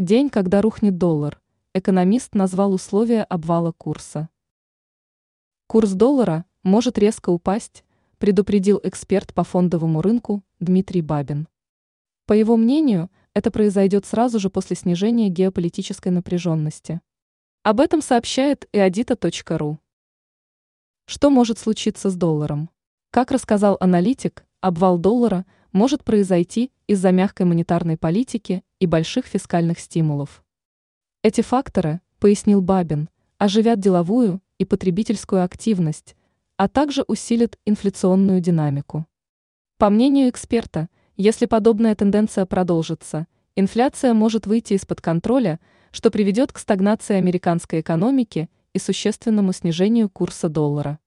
День, когда рухнет доллар. Экономист назвал условия обвала курса. Курс доллара может резко упасть, предупредил эксперт по фондовому рынку Дмитрий Бабин. По его мнению, это произойдет сразу же после снижения геополитической напряженности. Об этом сообщает и адита.ру. Что может случиться с долларом? Как рассказал аналитик, обвал доллара может произойти из-за мягкой монетарной политики и больших фискальных стимулов. Эти факторы, пояснил Бабин, оживят деловую и потребительскую активность, а также усилят инфляционную динамику. По мнению эксперта, если подобная тенденция продолжится, инфляция может выйти из-под контроля, что приведет к стагнации американской экономики и существенному снижению курса доллара.